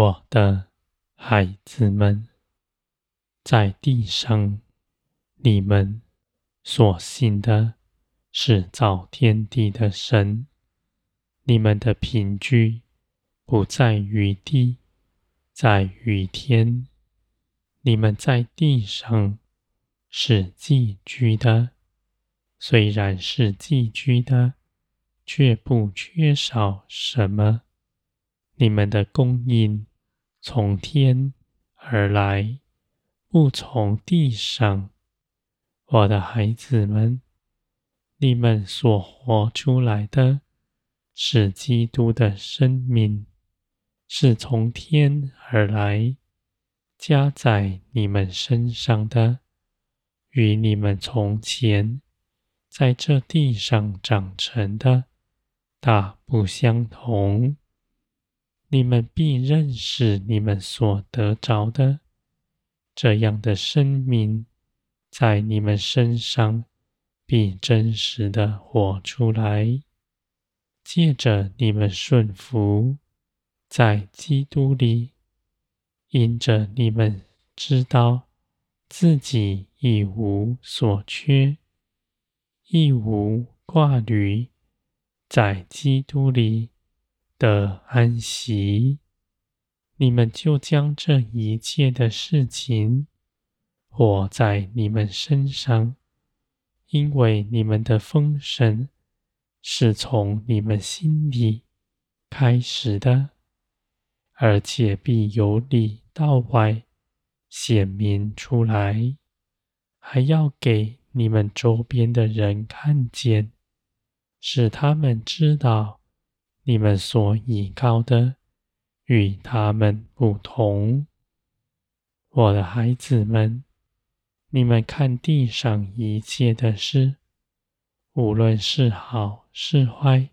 我的孩子们，在地上，你们所信的是造天地的神。你们的凭据不在于地，在于天。你们在地上是寄居的，虽然是寄居的，却不缺少什么。你们的供应。从天而来，不从地上。我的孩子们，你们所活出来的，是基督的生命，是从天而来，加在你们身上的，与你们从前在这地上长成的，大不相同。你们必认识你们所得着的，这样的生命，在你们身上必真实的活出来。借着你们顺服，在基督里，因着你们知道自己一无所缺，一无挂虑，在基督里。的安息，你们就将这一切的事情活在你们身上，因为你们的封神是从你们心里开始的，而且必由里到外显明出来，还要给你们周边的人看见，使他们知道。你们所倚靠的与他们不同，我的孩子们，你们看地上一切的事，无论是好是坏，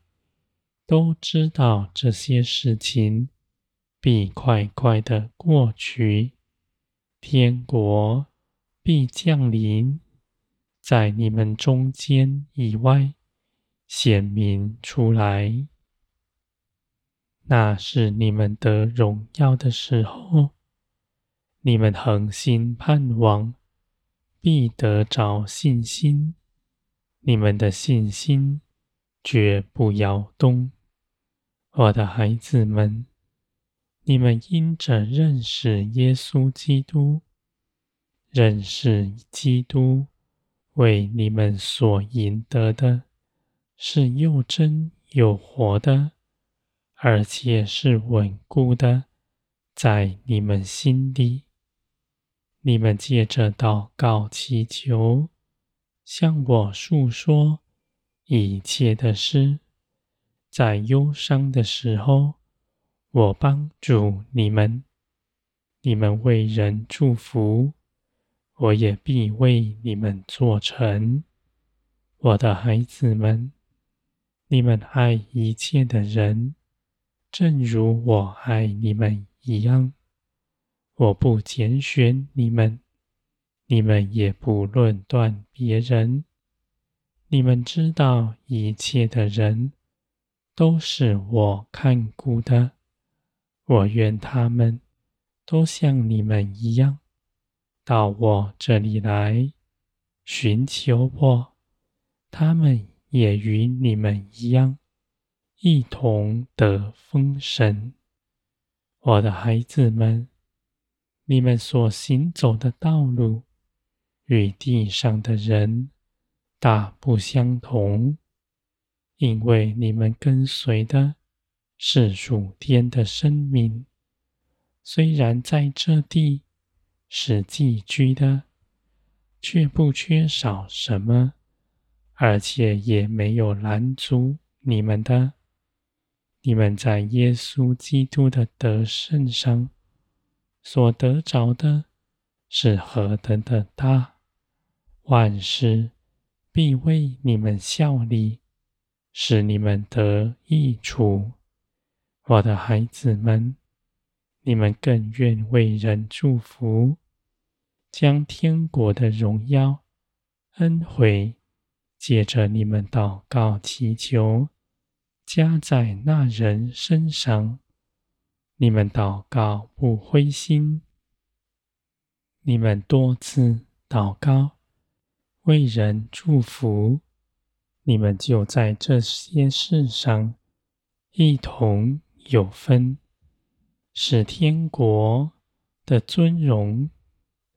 都知道这些事情必快快的过去，天国必降临在你们中间以外显明出来。那是你们得荣耀的时候，你们恒心盼望，必得着信心。你们的信心绝不摇动。我的孩子们，你们因着认识耶稣基督，认识基督为你们所赢得的，是又真又活的。而且是稳固的，在你们心里。你们借着祷告祈求，向我诉说一切的事，在忧伤的时候，我帮助你们。你们为人祝福，我也必为你们做成。我的孩子们，你们爱一切的人。正如我爱你们一样，我不拣选你们，你们也不论断别人。你们知道一切的人都是我看顾的，我愿他们都像你们一样，到我这里来寻求我，他们也与你们一样。一同得丰盛，我的孩子们，你们所行走的道路与地上的人大不相同，因为你们跟随的是属天的生命。虽然在这地是寄居的，却不缺少什么，而且也没有拦阻你们的。你们在耶稣基督的得胜上所得着的是何等的大，万事必为你们效力，使你们得益处。我的孩子们，你们更愿为人祝福，将天国的荣耀、恩惠，借着你们祷告祈求。加在那人身上，你们祷告不灰心，你们多次祷告，为人祝福，你们就在这些事上一同有分，使天国的尊荣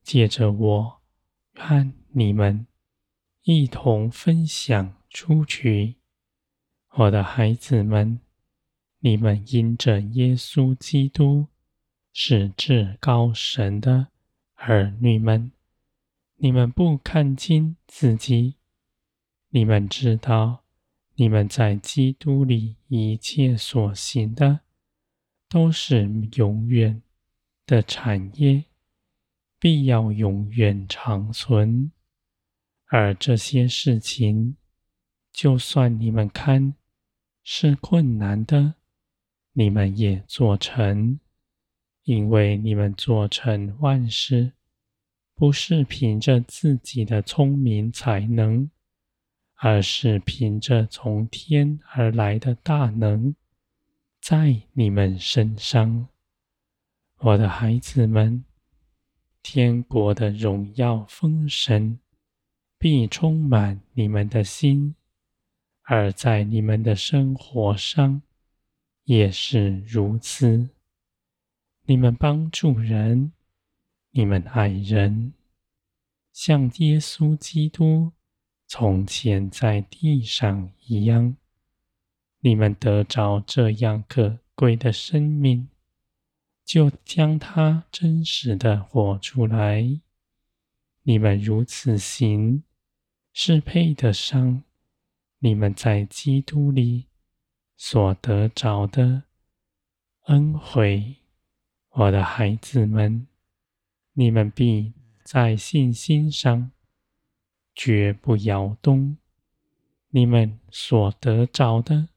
借着我和你们一同分享出去。我的孩子们，你们因着耶稣基督是至高神的儿女们，你们不看清自己。你们知道，你们在基督里一切所行的，都是永远的产业，必要永远长存。而这些事情，就算你们看是困难的，你们也做成，因为你们做成万事，不是凭着自己的聪明才能。而是凭着从天而来的大能，在你们身上，我的孩子们，天国的荣耀丰盛必充满你们的心，而在你们的生活上也是如此。你们帮助人，你们爱人，像耶稣基督。从前在地上一样，你们得着这样可贵的生命，就将它真实的活出来。你们如此行，是配得上你们在基督里所得着的恩惠。我的孩子们，你们必在信心上。绝不摇动。你们所得着的，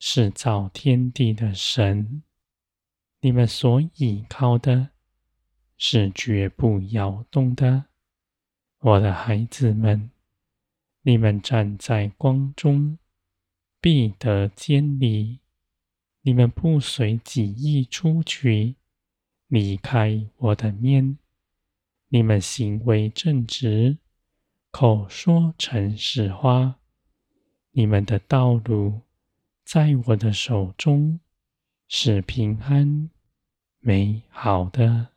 是造天地的神；你们所倚靠的，是绝不摇动的。我的孩子们，你们站在光中，必得坚立。你们不随己意出去，离开我的面。你们行为正直。口说诚实话，你们的道路在我的手中是平安美好的。